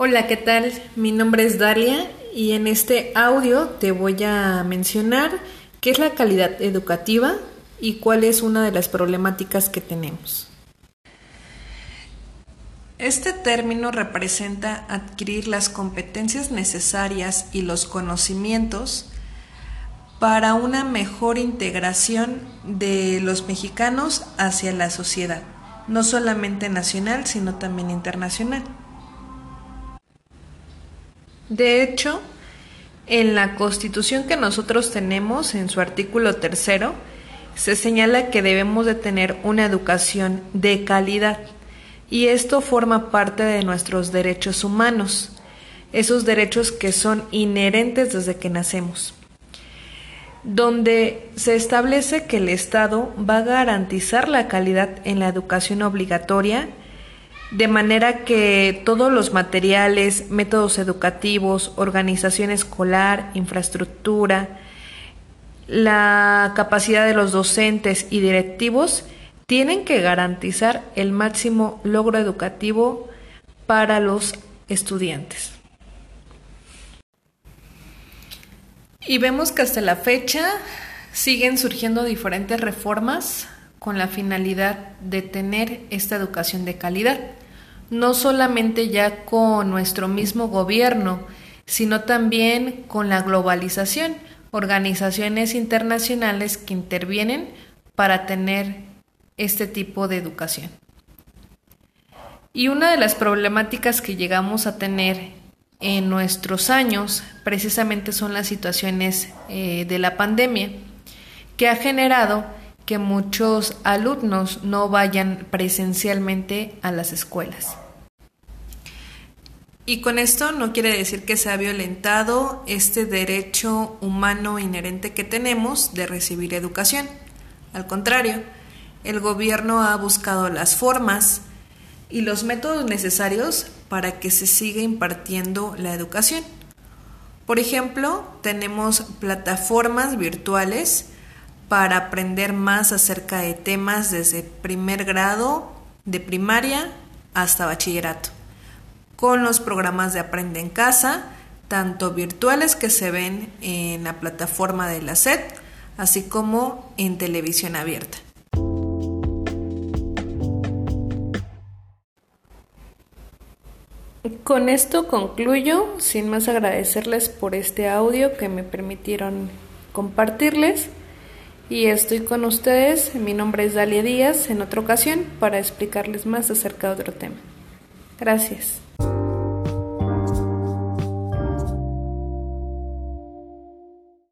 Hola, ¿qué tal? Mi nombre es Dalia y en este audio te voy a mencionar qué es la calidad educativa y cuál es una de las problemáticas que tenemos. Este término representa adquirir las competencias necesarias y los conocimientos para una mejor integración de los mexicanos hacia la sociedad, no solamente nacional, sino también internacional. De hecho, en la constitución que nosotros tenemos, en su artículo tercero, se señala que debemos de tener una educación de calidad y esto forma parte de nuestros derechos humanos, esos derechos que son inherentes desde que nacemos donde se establece que el Estado va a garantizar la calidad en la educación obligatoria, de manera que todos los materiales, métodos educativos, organización escolar, infraestructura, la capacidad de los docentes y directivos tienen que garantizar el máximo logro educativo para los estudiantes. Y vemos que hasta la fecha siguen surgiendo diferentes reformas con la finalidad de tener esta educación de calidad, no solamente ya con nuestro mismo gobierno, sino también con la globalización, organizaciones internacionales que intervienen para tener este tipo de educación. Y una de las problemáticas que llegamos a tener en nuestros años precisamente son las situaciones eh, de la pandemia que ha generado que muchos alumnos no vayan presencialmente a las escuelas. Y con esto no quiere decir que se ha violentado este derecho humano inherente que tenemos de recibir educación. Al contrario, el gobierno ha buscado las formas y los métodos necesarios para que se siga impartiendo la educación. Por ejemplo, tenemos plataformas virtuales para aprender más acerca de temas desde primer grado de primaria hasta bachillerato, con los programas de Aprende en Casa, tanto virtuales que se ven en la plataforma de la SED, así como en televisión abierta. Con esto concluyo, sin más agradecerles por este audio que me permitieron compartirles y estoy con ustedes, mi nombre es Dalia Díaz, en otra ocasión para explicarles más acerca de otro tema. Gracias.